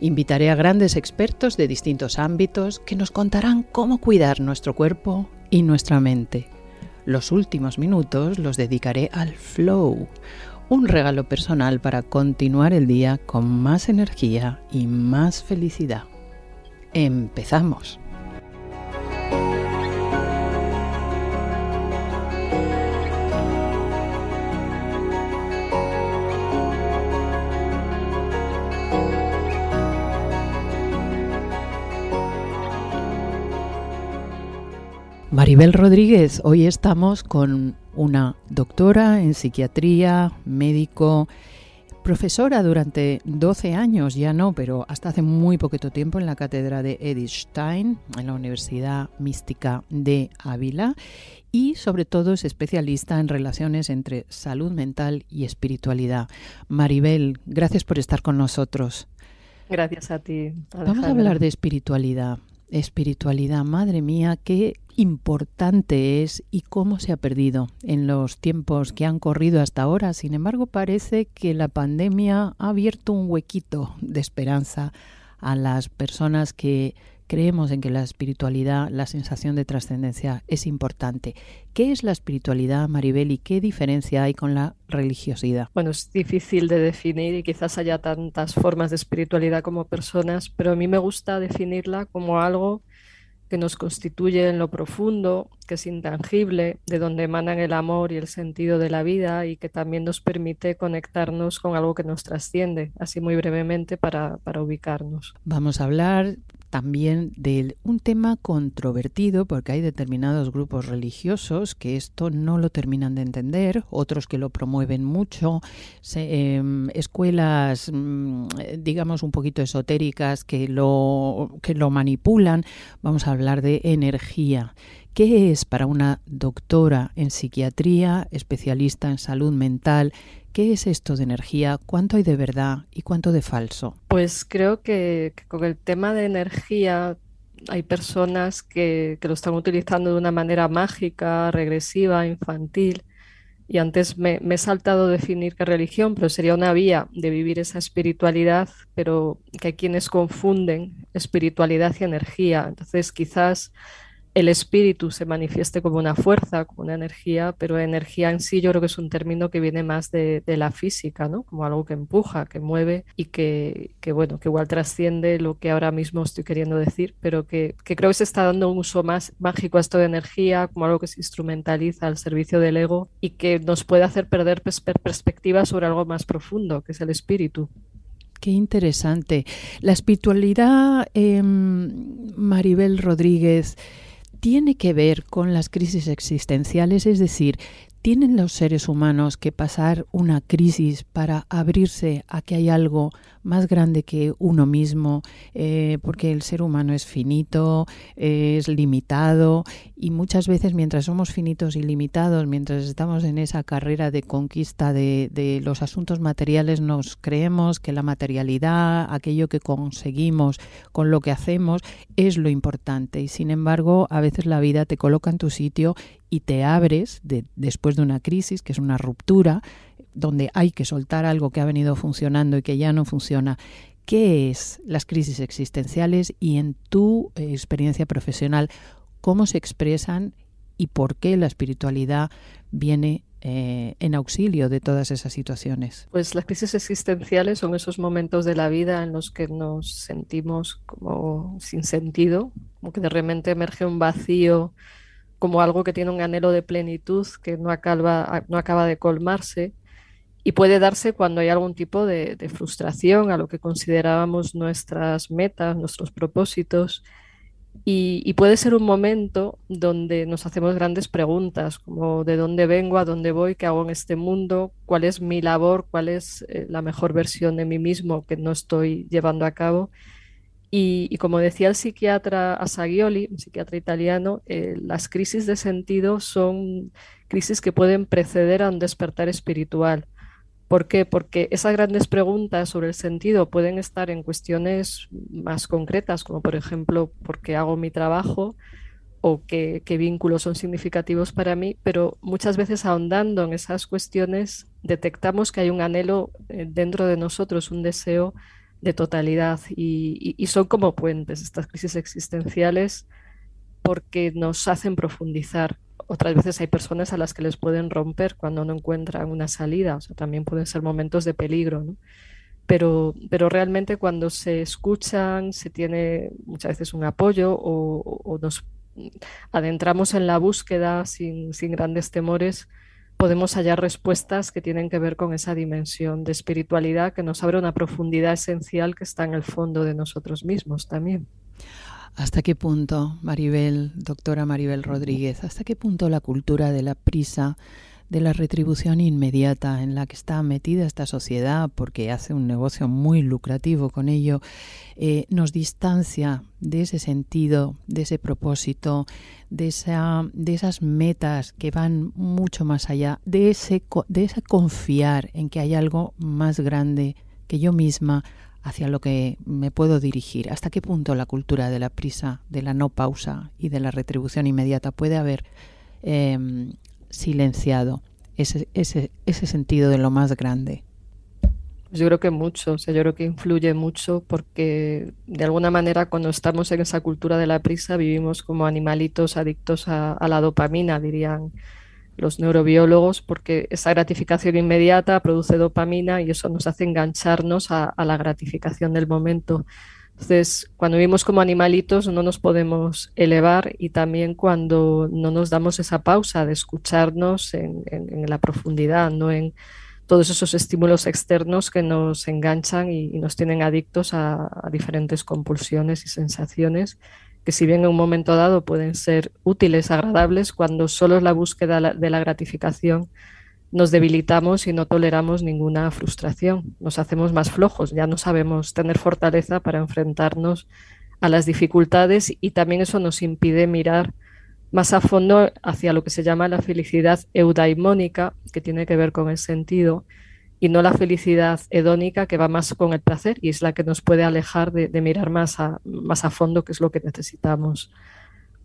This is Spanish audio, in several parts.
Invitaré a grandes expertos de distintos ámbitos que nos contarán cómo cuidar nuestro cuerpo y nuestra mente. Los últimos minutos los dedicaré al flow, un regalo personal para continuar el día con más energía y más felicidad. Empezamos. Maribel Rodríguez, hoy estamos con una doctora en psiquiatría, médico, profesora durante 12 años, ya no, pero hasta hace muy poquito tiempo en la cátedra de Edith Stein, en la Universidad Mística de Ávila, y sobre todo es especialista en relaciones entre salud mental y espiritualidad. Maribel, gracias por estar con nosotros. Gracias a ti. Vamos a hablar de espiritualidad. Espiritualidad, madre mía, qué importante es y cómo se ha perdido en los tiempos que han corrido hasta ahora. Sin embargo, parece que la pandemia ha abierto un huequito de esperanza a las personas que creemos en que la espiritualidad, la sensación de trascendencia es importante. ¿Qué es la espiritualidad, Maribel, y qué diferencia hay con la religiosidad? Bueno, es difícil de definir y quizás haya tantas formas de espiritualidad como personas, pero a mí me gusta definirla como algo que nos constituye en lo profundo, que es intangible, de donde emanan el amor y el sentido de la vida y que también nos permite conectarnos con algo que nos trasciende, así muy brevemente para, para ubicarnos. Vamos a hablar también de un tema controvertido, porque hay determinados grupos religiosos que esto no lo terminan de entender, otros que lo promueven mucho, em, escuelas, mm, digamos, un poquito esotéricas que lo, que lo manipulan. Vamos a hablar de energía. ¿Qué es para una doctora en psiquiatría, especialista en salud mental, ¿Qué es esto de energía? ¿Cuánto hay de verdad y cuánto de falso? Pues creo que, con el tema de energía hay personas que, lo están utilizando de una manera mágica, regresiva, infantil. Y antes me, he saltado definir qué religión, pero sería una vía de vivir esa espiritualidad, pero que hay quienes confunden espiritualidad y energía. Entonces quizás el espíritu se manifieste como una fuerza, como una energía, pero energía en sí yo creo que es un término que viene más de, la física, ¿no? Como algo que empuja, que mueve y que, bueno, que igual trasciende lo que ahora mismo estoy queriendo decir, pero que, creo que se está dando un uso más mágico a esto de energía, como algo que se instrumentaliza al servicio del ego y que nos puede hacer perder perspectiva sobre algo más profundo, que es el espíritu. Qué interesante. La espiritualidad, em, Maribel Rodríguez, tiene que ver con las crisis existenciales, es decir, ¿tienen los seres humanos que pasar una crisis para abrirse a que hay algo más grande que uno mismo, eh, porque el ser humano es finito, es limitado y muchas veces mientras somos finitos y limitados, mientras estamos en esa carrera de conquista de, de los asuntos materiales, nos creemos que la materialidad, aquello que conseguimos con lo que hacemos, es lo importante. Y sin embargo a veces la vida te coloca en tu sitio y te abres de, después de una crisis, que es una ruptura, donde hay que soltar algo que ha venido funcionando y que ya no funciona. ¿Qué es las crisis existenciales y en tu eh, experiencia profesional, cómo se expresan y por qué la espiritualidad viene eh, en auxilio de todas esas situaciones? Pues las crisis existenciales son esos momentos de la vida en los que nos sentimos como sin sentido, como que de repente emerge un vacío, como algo que tiene un anhelo de plenitud que no acaba, no acaba de colmarse y puede darse cuando hay algún tipo de, frustración a lo que considerábamos nuestras metas, nuestros propósitos. Y, puede ser un momento donde nos hacemos grandes preguntas, como de dónde vengo, a dónde voy, qué hago en este mundo, cuál es mi labor, cuál es eh, la mejor versión de mí mismo que no estoy llevando a cabo. Y, como decía el psiquiatra Asagioli, un psiquiatra italiano, eh, las crisis de sentido son crisis que pueden preceder a un despertar espiritual. ¿Por qué? Porque esas grandes preguntas sobre el sentido pueden estar en cuestiones más concretas, como por ejemplo, ¿por qué hago mi trabajo? o qué, vínculos son significativos para mí, pero muchas veces ahondando en esas cuestiones detectamos que hay un anhelo eh, dentro de nosotros, un deseo de totalidad y, son como puentes estas crisis existenciales porque nos hacen profundizar. Otras veces hay personas a las que les pueden romper cuando no encuentran una salida, o también pueden ser momentos de peligro. Pero, pero realmente cuando se escuchan, se tiene muchas veces un apoyo o, o nos adentramos en la búsqueda sin, sin grandes temores, podemos hallar respuestas que tienen que ver con esa dimensión de espiritualidad que nos abre una profundidad esencial que está en el fondo de nosotros mismos también. ¿Hasta qué punto, Maribel, doctora Maribel Rodríguez, hasta qué punto la cultura de la prisa, de la retribución inmediata en la que está metida esta sociedad, porque hace un negocio muy lucrativo con ello, eh, nos distancia de ese sentido, de ese propósito, de, esa, de esas metas que van mucho más allá, de ese, de ese confiar en que hay algo más grande que yo misma hacia lo que me puedo dirigir. ¿Hasta qué punto la cultura de la prisa, de la no pausa y de la retribución inmediata puede haber em, silenciado ese, ese, ese sentido de lo más grande? Yo creo que mucho, o sea, yo creo que influye mucho porque de alguna manera cuando estamos en esa cultura de la prisa vivimos como animalitos adictos a, la dopamina, dirían los neurobiólogos, porque esa gratificación inmediata produce dopamina y eso nos hace engancharnos a la gratificación del momento. Entonces, cuando vivimos como animalitos no nos podemos elevar y también cuando no nos damos esa pausa de escucharnos en, la profundidad, no en todos esos estímulos externos que nos enganchan y, nos tienen adictos a, diferentes compulsiones y sensaciones que si bien en un momento dado pueden ser útiles, agradables, cuando solo es la búsqueda de la gratificación nos debilitamos y no toleramos ninguna frustración, nos hacemos más flojos, ya no sabemos tener fortaleza para enfrentarnos a las dificultades y también eso nos impide mirar más a fondo hacia lo que se llama la felicidad eudaimónica, que tiene que ver con el sentido, y no la felicidad hedónica, que va más con el placer y es la que nos puede alejar de, mirar más a, más a fondo, que es lo que necesitamos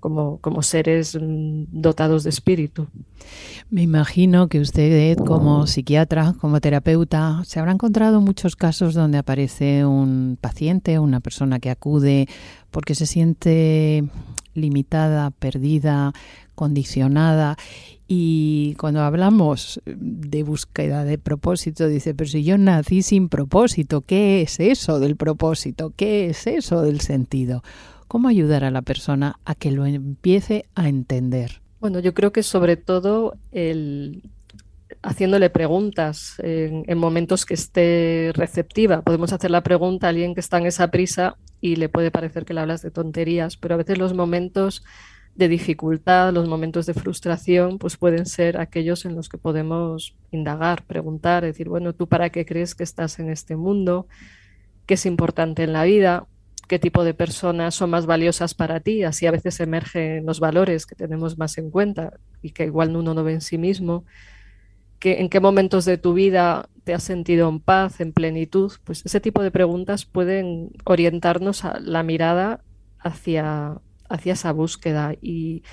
como, como seres mm, dotados de espíritu. Me imagino que usted, como psiquiatra, como terapeuta, se habrá encontrado muchos casos donde aparece un paciente, una persona que acude porque se siente limitada, perdida, condicionada. Y cuando hablamos de búsqueda de propósito, dice, pero si yo nací sin propósito, ¿qué es eso del propósito? ¿Qué es eso del sentido? ¿Cómo ayudar a la persona a que lo empiece a entender? Bueno, yo creo que sobre todo el, haciéndole preguntas en, momentos que esté receptiva. Podemos hacer la pregunta a alguien que está en esa prisa y le puede parecer que le hablas de tonterías, pero a veces los momentos de dificultad, los momentos de frustración, pues pueden ser aquellos en los que podemos indagar, preguntar, decir, bueno, ¿tú para qué crees que estás en este mundo? ¿Qué es importante en la vida? Qué tipo de personas son más valiosas para ti, así a veces emergen los valores que tenemos más en cuenta y que igual uno no ve en sí mismo, que, en qué momentos de tu vida te has sentido en paz, en plenitud, pues ese tipo de preguntas pueden orientarnos a la mirada hacia, hacia esa búsqueda y,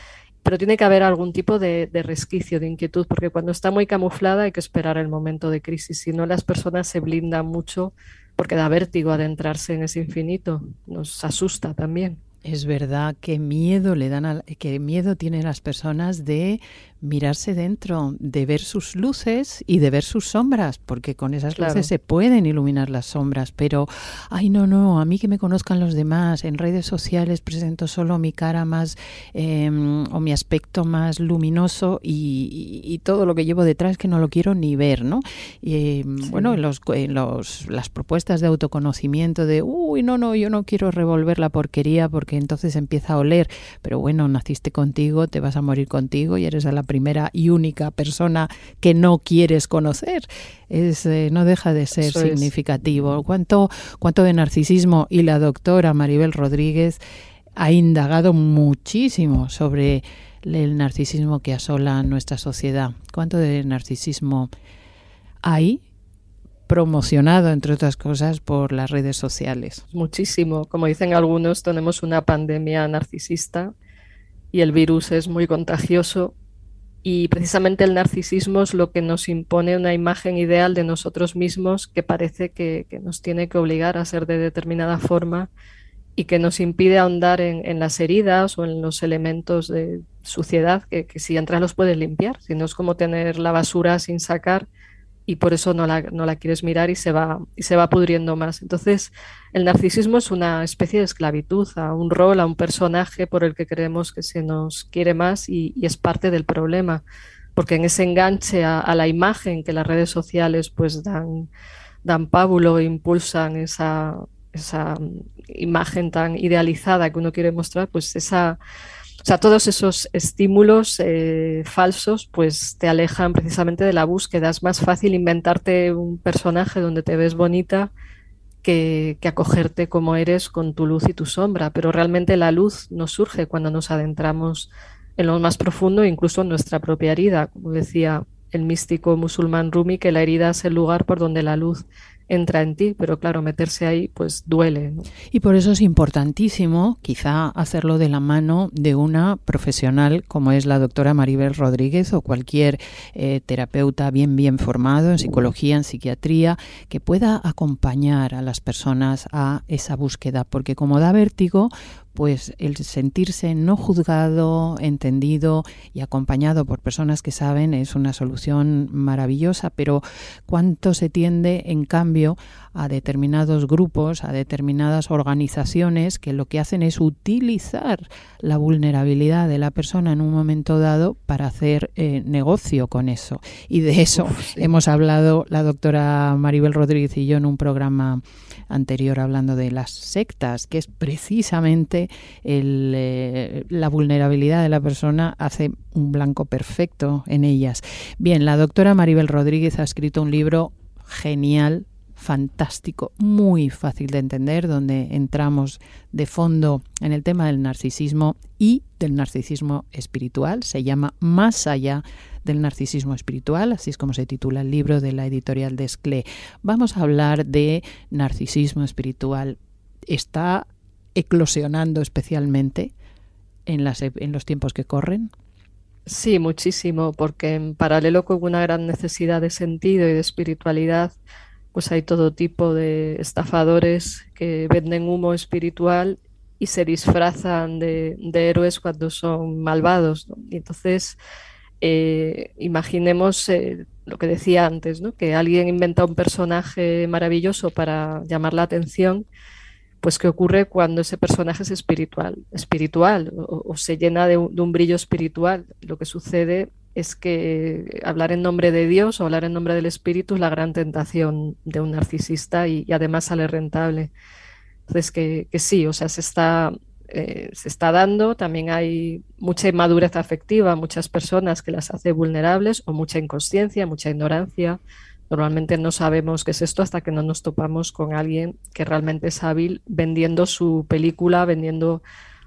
pero tiene que haber algún tipo de, de, resquicio, de inquietud, porque cuando está muy camuflada hay que esperar el momento de crisis, si no las personas se blindan mucho porque da vértigo adentrarse en ese infinito, nos asusta también. Es verdad que miedo le dan a, que miedo tienen las personas de mirarse dentro, de ver sus luces y de ver sus sombras, porque con esas luces se pueden iluminar las sombras, pero, ay, no, no, a mí que me conozcan los demás, en redes sociales presento solo mi cara más em, o mi aspecto más luminoso y, todo lo que llevo detrás que no lo quiero ni ver, ¿no? Y, em, Bueno, en, los, en los, las propuestas de autoconocimiento de, uy, no, no, yo no quiero revolver la porquería porque entonces empieza a oler. Pero bueno, naciste contigo, te vas a morir contigo y eres la primera y única persona que no quieres conocer. Es, eh, no deja de ser significativo. ¿Cuánto, ¿Cuánto de narcisismo? Y la doctora Maribel Rodríguez ha indagado muchísimo sobre el narcisismo que asola nuestra sociedad. ¿Cuánto de narcisismo hay promocionado, entre otras cosas, por las redes sociales? Muchísimo. Como dicen algunos, tenemos una pandemia narcisista y el virus es muy contagioso y precisamente el narcisismo es lo que nos impone una imagen ideal de nosotros mismos que parece que, que nos tiene que obligar a ser de determinada forma y que nos impide ahondar en, las heridas o en los elementos de suciedad que, si entras los puedes limpiar, si no es como tener la basura sin sacar y por eso no la, no la quieres mirar y se, va, y se va pudriendo más. Entonces, el narcisismo es una especie de esclavitud a un rol, a un personaje por el que creemos que se nos quiere más y, es parte del problema, porque en ese enganche a, a, la imagen que las redes sociales pues dan, dan pábulo e impulsan esa esa imagen tan idealizada que uno quiere mostrar, pues esa, sea, todos esos estímulos eh, falsos, pues te alejan precisamente de la búsqueda. Es más fácil inventarte un personaje donde te ves bonita que, que, acogerte como eres con tu luz y tu sombra. Pero realmente la luz nos surge cuando nos adentramos en lo más profundo, incluso en nuestra propia herida. Como decía el místico musulmán Rumi, que la herida es el lugar por donde la luz entra en ti, pero claro, meterse ahí pues duele. Y por eso es importantísimo quizá hacerlo de la mano de una profesional como es la doctora Maribel Rodríguez o cualquier eh, terapeuta bien bien formado en psicología, en psiquiatría, que pueda acompañar a las personas a esa búsqueda, porque como da vértigo, pues el sentirse no juzgado, entendido y acompañado por personas que saben es una solución maravillosa, pero cuánto se tiende en cambio a determinados grupos, a determinadas organizaciones que lo que hacen es utilizar la vulnerabilidad de la persona en un momento dado para hacer eh, negocio con eso. Y de eso hemos hablado la doctora Maribel Rodríguez y yo en un programa anterior hablando de las sectas, que es precisamente el, eh, la vulnerabilidad de la persona hace un blanco perfecto en ellas. Bien, la doctora Maribel Rodríguez ha escrito un libro genial fantástico, muy fácil de entender, donde entramos de fondo en el tema del narcisismo y del narcisismo espiritual. Se llama Más allá del narcisismo espiritual, así es como se titula el libro de la editorial Desclé. Vamos a hablar de narcisismo espiritual. Está eclosionando especialmente en, las, en los tiempos que corren. Sí, muchísimo, porque en paralelo con una gran necesidad de sentido y de espiritualidad, pues hay todo tipo de estafadores que venden humo espiritual y se disfrazan de, héroes cuando son malvados. Y entonces, eh, imaginemos eh, lo que decía antes, ¿no? que alguien inventa un personaje maravilloso para llamar la atención, pues qué ocurre cuando ese personaje es espiritual, espiritual o, se llena de un, de un, brillo espiritual. Lo que sucede es que hablar en nombre de Dios o hablar en nombre del Espíritu es la gran tentación de un narcisista y, además sale rentable. Entonces, que, sí, o sea, se está, eh, se está dando, también hay mucha inmadurez afectiva, muchas personas que las hace vulnerables o mucha inconsciencia, mucha ignorancia. Normalmente no sabemos qué es esto hasta que no nos topamos con alguien que realmente es hábil vendiendo su película, vendiendo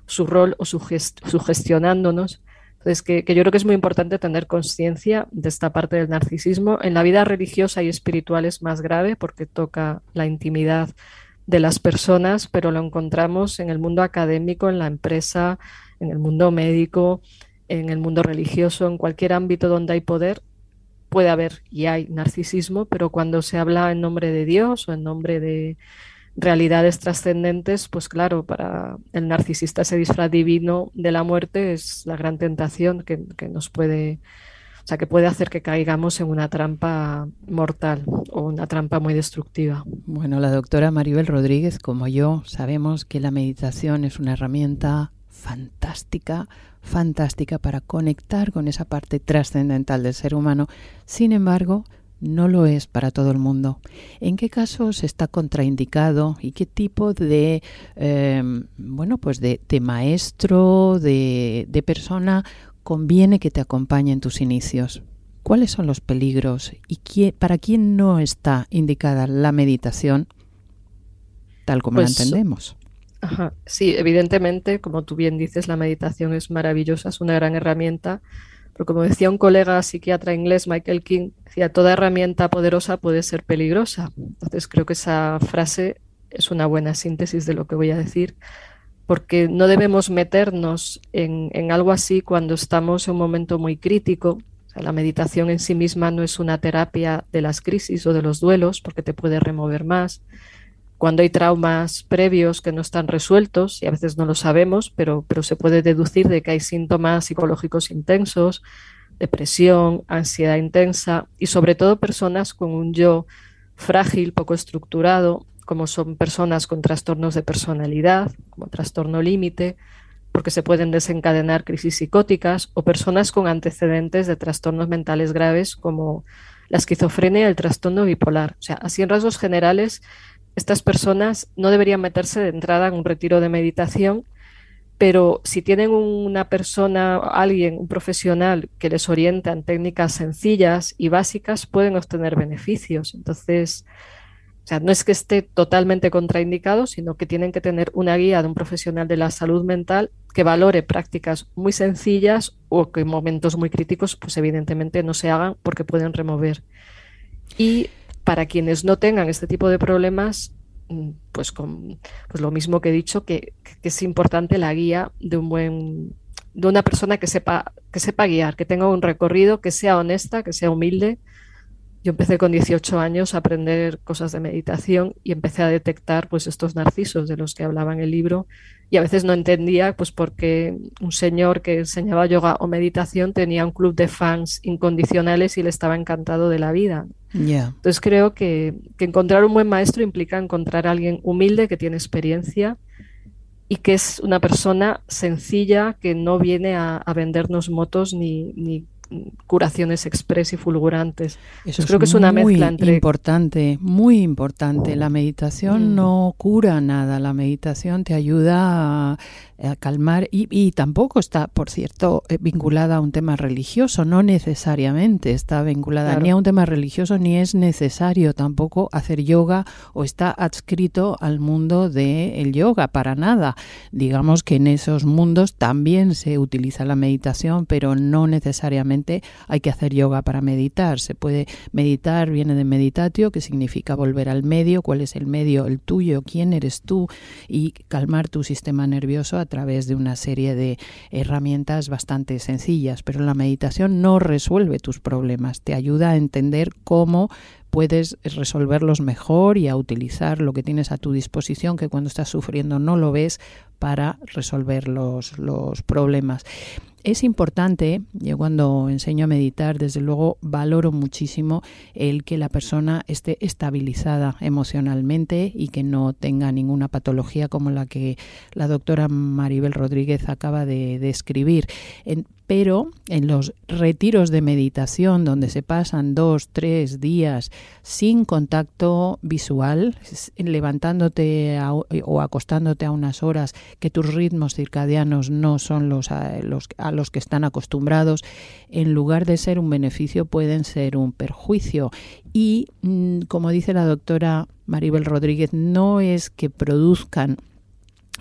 su rol o sugestionándonos entonces, que, yo creo que es muy importante tener conciencia de esta parte del narcisismo. En la vida religiosa y espiritual es más grave porque toca la intimidad de las personas, pero lo encontramos en el mundo académico, en la empresa, en el mundo médico, en el mundo religioso, en cualquier ámbito donde hay poder, puede haber y hay narcisismo, pero cuando se habla en nombre de Dios o en nombre de, realidades trascendentes, pues claro, para el narcisista ese disfraz divino de la muerte es la gran tentación que, nos puede, o sea, que puede hacer que caigamos en una trampa mortal o una trampa muy destructiva. Bueno, la doctora Maribel Rodríguez, como yo, sabemos que la meditación es una herramienta fantástica, fantástica para conectar con esa parte trascendental del ser humano. Sin embargo, no lo es para todo el mundo. ¿En qué casos está contraindicado y qué tipo de, em, bueno, pues de, maestro, de, de persona conviene que te acompañe en tus inicios? ¿Cuáles son los peligros y para quién no está indicada la meditación tal como la pues, entendemos? Sí, evidentemente, como tú bien dices, la meditación es maravillosa, es una gran herramienta pero como decía un colega psiquiatra inglés, Michael King, decía, toda herramienta poderosa puede ser peligrosa. Entonces creo que esa frase es una buena síntesis de lo que voy a decir, porque no debemos meternos en, algo así cuando estamos en un momento muy crítico. la meditación en sí misma no es una terapia de las crisis o de los duelos, porque te puede remover más cuando hay traumas previos que no están resueltos, y a veces no lo sabemos, pero, pero se puede deducir de que hay síntomas psicológicos intensos, depresión, ansiedad intensa y sobre todo personas con un yo frágil, poco estructurado, como son personas con trastornos de personalidad, como trastorno límite, porque se pueden desencadenar crisis psicóticas, o personas con antecedentes de trastornos mentales graves como la esquizofrenia el trastorno bipolar. O sea, así en rasgos generales, estas personas no deberían meterse de entrada en un retiro de meditación, pero si tienen una persona, alguien, un profesional que les orienta en técnicas sencillas y básicas, pueden obtener beneficios. Entonces, o sea, no es que esté totalmente contraindicado, sino que tienen que tener una guía de un profesional de la salud mental que valore prácticas muy sencillas o que en momentos muy críticos, pues evidentemente no se hagan porque pueden remover. Y para quienes no tengan este tipo de problemas, mm, pues, con, pues lo mismo que he dicho, que, es importante la guía de un buen de una persona que sepa, que sepa guiar, que tenga un recorrido, que sea honesta, que sea humilde. Yo empecé con 18 años a aprender cosas de meditación y empecé a detectar pues estos narcisos de los que hablaba en el libro y a veces no entendía pues porque un señor que enseñaba yoga o meditación tenía un club de fans incondicionales y le estaba encantado de la vida. Entonces creo que, encontrar un buen maestro implica encontrar a alguien humilde que tiene experiencia y que es una persona sencilla que no viene a, vendernos motos ni, ni curaciones express y fulgurantes. Eso creo que es una mezcla entre importante, muy importante. La meditación mm. no cura nada, la meditación te ayuda a a calmar y, tampoco está, por cierto, eh, vinculada a un tema religioso, no necesariamente está vinculada ni a un tema religioso ni es necesario tampoco hacer yoga o está adscrito al mundo del yoga, para nada. Digamos que en esos mundos también se utiliza la meditación, pero no necesariamente hay que hacer yoga para meditar. Se puede meditar, viene de meditatio, que significa volver al medio, cuál es el medio, el tuyo, quién eres tú y calmar tu sistema nervioso a través de una serie de herramientas bastante sencillas, pero la meditación no resuelve tus problemas, te ayuda a entender cómo puedes resolverlos mejor y a utilizar lo que tienes a tu disposición, que cuando estás sufriendo no lo ves, para resolver los, los problemas. Es importante, yo cuando enseño a meditar, desde luego valoro muchísimo el que la persona esté estabilizada emocionalmente y que no tenga ninguna patología como la que la doctora Maribel Rodríguez acaba de describir pero en los retiros de meditación donde se pasan dos, tres días sin contacto visual, levantándote o acostándote a unas horas que tus ritmos circadianos no son los a, los que están acostumbrados, en lugar de ser un beneficio pueden ser un perjuicio. Y mm, como dice la doctora Maribel Rodríguez, no es que produzcan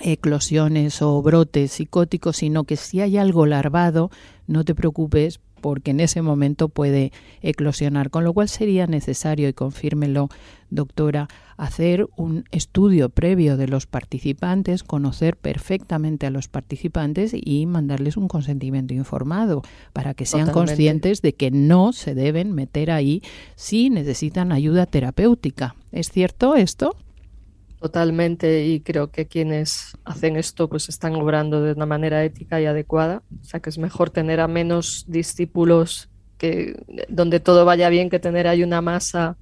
eclosiones o brotes psicóticos, sino que si hay algo larvado, no te preocupes porque en ese momento puede eclosionar, con lo cual sería necesario, y confírmelo, doctora, hacer un estudio previo de los participantes, conocer perfectamente a los participantes y mandarles un consentimiento informado para que sean conscientes de que no se deben meter ahí si necesitan ayuda terapéutica. ¿Es cierto esto? Totalmente, y creo que quienes hacen esto pues están obrando de una manera ética y adecuada. O sea que es mejor tener a menos discípulos que donde todo vaya bien que tener ahí una masa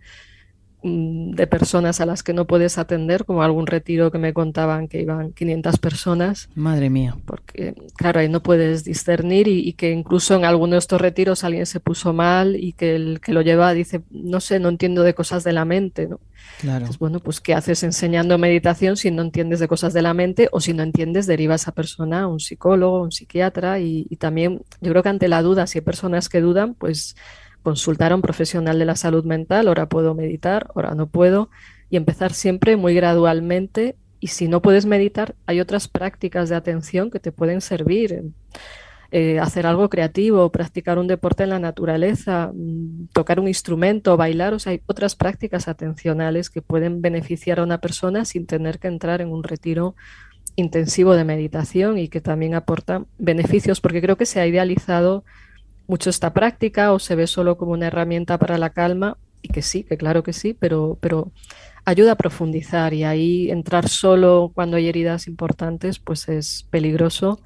de personas a las que no puedes atender, como algún retiro que me contaban que iban 500 personas. Madre mía. Porque, claro, ahí no puedes discernir y, que incluso en alguno de estos retiros alguien se puso mal y que el que lo lleva dice, no sé, no entiendo de cosas de la mente, ¿no? Claro. bueno, pues ¿qué haces enseñando meditación si no entiendes de cosas de la mente o si no entiendes deriva a esa persona a un psicólogo, un psiquiatra y, y también yo creo que ante la duda, si hay personas que dudan, pues consultar a un profesional de la salud mental, ahora puedo meditar, ahora no puedo, y empezar siempre muy gradualmente. Y si no puedes meditar, hay otras prácticas de atención que te pueden servir. Eh, hacer algo creativo, practicar un deporte en la naturaleza, mm, tocar un instrumento, bailar, o sea, hay otras prácticas atencionales que pueden beneficiar a una persona sin tener que entrar en un retiro intensivo de meditación y que también aportan beneficios, porque creo que se ha idealizado mucho esta práctica o se ve solo como una herramienta para la calma y que sí, que claro que sí, pero, pero ayuda a profundizar y ahí entrar solo cuando hay heridas importantes pues es peligroso.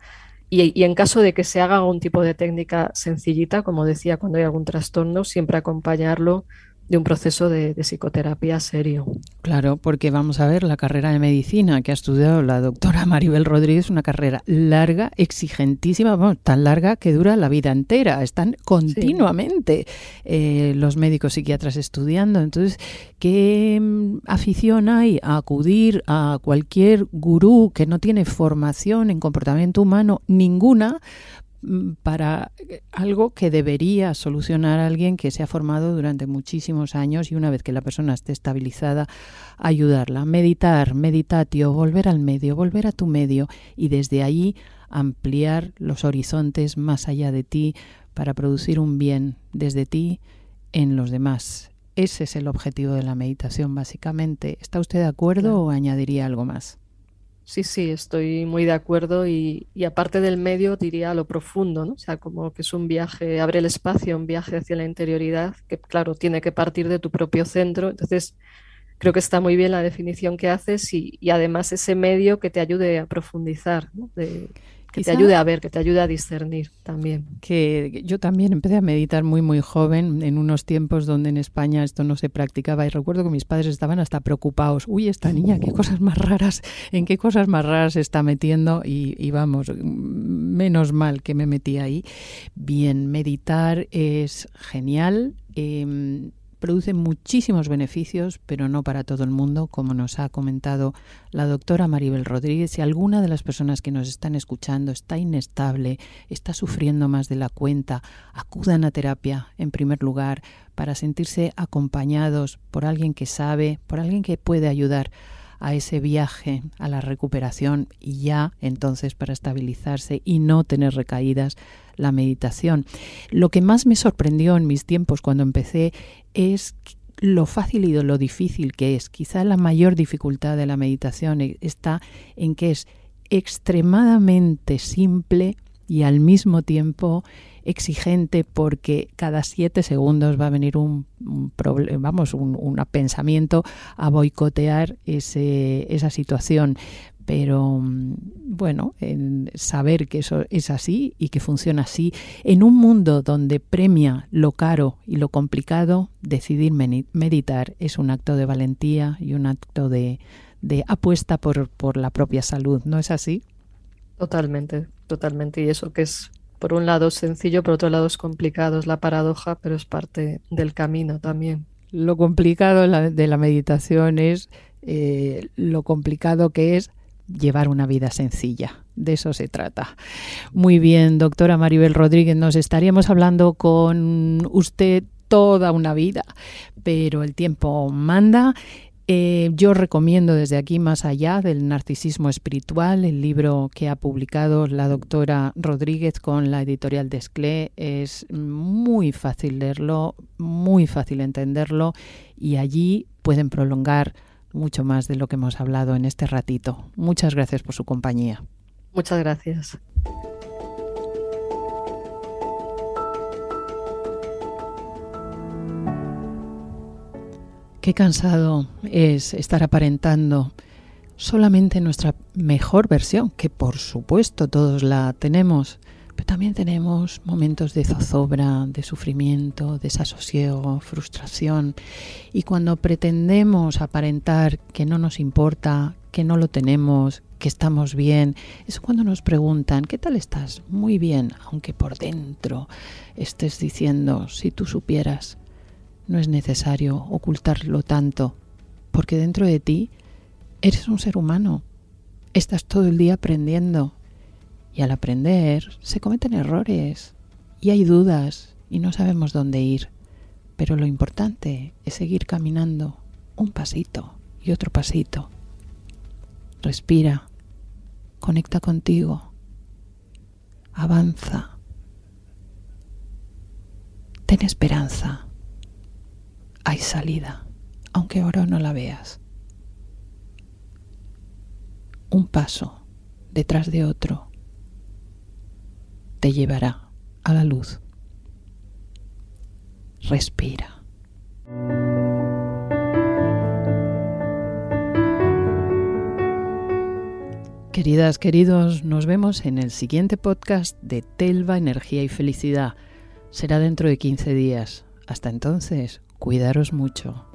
Y, y en caso de que se haga algún tipo de técnica sencillita, como decía, cuando hay algún trastorno, siempre acompañarlo de un proceso de, psicoterapia serio. Claro, porque vamos a ver, la carrera de medicina que ha estudiado la doctora Maribel Rodríguez, una carrera larga, exigentísima, tan larga que dura la vida entera. Están continuamente eh, los médicos psiquiatras estudiando. Entonces, ¿qué mm, afición hay a acudir a cualquier gurú que no tiene formación en comportamiento humano ninguna para eh, algo que debería solucionar alguien que se ha formado durante muchísimos años y una vez que la persona esté estabilizada, ayudarla. Meditar, meditatio, volver al medio, volver a tu medio y desde ahí ampliar los horizontes más allá de ti para producir un bien desde ti en los demás. Ese es el objetivo de la meditación, básicamente. ¿Está usted de acuerdo o añadiría algo más? Sí, sí, estoy muy de acuerdo y, aparte del medio diría lo profundo, ¿no? O sea, como que es un viaje, abre el espacio, un viaje hacia la interioridad, que claro, tiene que partir de tu propio centro. Entonces, creo que está muy bien la definición que haces y, además ese medio que te ayude a profundizar, ¿no? que te ayude a ver, que te ayude a discernir también. Que yo también empecé a meditar muy, muy joven, en unos tiempos donde en España esto no se practicaba y recuerdo que mis padres estaban hasta preocupados. Uy, esta niña, qué cosas más raras, en qué cosas más raras se está metiendo y, vamos, menos mal que me metí ahí. Bien, meditar es genial. Em, produce muchísimos beneficios, pero no para todo el mundo, como nos ha comentado la doctora Maribel Rodríguez. Si alguna de las personas que nos están escuchando está inestable, está sufriendo más de la cuenta, acudan a terapia en primer lugar para sentirse acompañados por alguien que sabe, por alguien que puede ayudar a ese viaje, a la recuperación y ya entonces para estabilizarse y no tener recaídas la meditación. Lo que más me sorprendió en mis tiempos cuando empecé es lo fácil y lo difícil que es. Quizá la mayor dificultad de la meditación e, está en que es extremadamente simple y al mismo tiempo exigente porque cada siete segundos va a venir un, vamos, un, pensamiento a boicotear ese, esa situación. Pero mm, bueno, saber que eso es así y que funciona así, en un mundo donde premia lo caro y lo complicado, decidir meditar es un acto de valentía y un acto de, de apuesta por, por la propia salud, ¿no es así? Totalmente, totalmente. Y eso que es por un lado sencillo, por otro lado es complicado, es la paradoja, pero es parte del camino también. Lo complicado de la meditación es eh, lo complicado que es llevar una vida sencilla. De eso se trata. Muy bien, doctora Maribel Rodríguez, nos estaríamos hablando con usted toda una vida, pero el tiempo manda. Eh, yo recomiendo desde aquí más allá del narcisismo espiritual, el libro que ha publicado la doctora Rodríguez con la editorial Desclé. Es muy fácil leerlo, muy fácil entenderlo y allí pueden prolongar mucho más de lo que hemos hablado en este ratito. Muchas gracias por su compañía. Muchas gracias. Qué cansado es estar aparentando solamente nuestra mejor versión, que por supuesto todos la tenemos, Pero también tenemos momentos de zozobra, de sufrimiento, desasosiego, frustración. Y cuando pretendemos aparentar que no nos importa, que no lo tenemos, que estamos bien, es cuando nos preguntan, ¿qué tal estás? Muy bien, aunque por dentro estés diciendo, si tú supieras, no es necesario ocultarlo tanto, porque dentro de ti eres un ser humano, estás todo el día aprendiendo, y al aprender se cometen errores, y hay dudas, y no sabemos dónde ir, pero lo importante es seguir caminando un pasito y otro pasito. Respira, conecta contigo, avanza, ten esperanza, hay salida, aunque ahora no la veas. Un paso detrás de otro te llevará a la luz. Respira. Queridas, queridos, nos vemos en el siguiente podcast de Telva, Energía y Felicidad. Será dentro de 15 días. Hasta entonces, cuidaros mucho.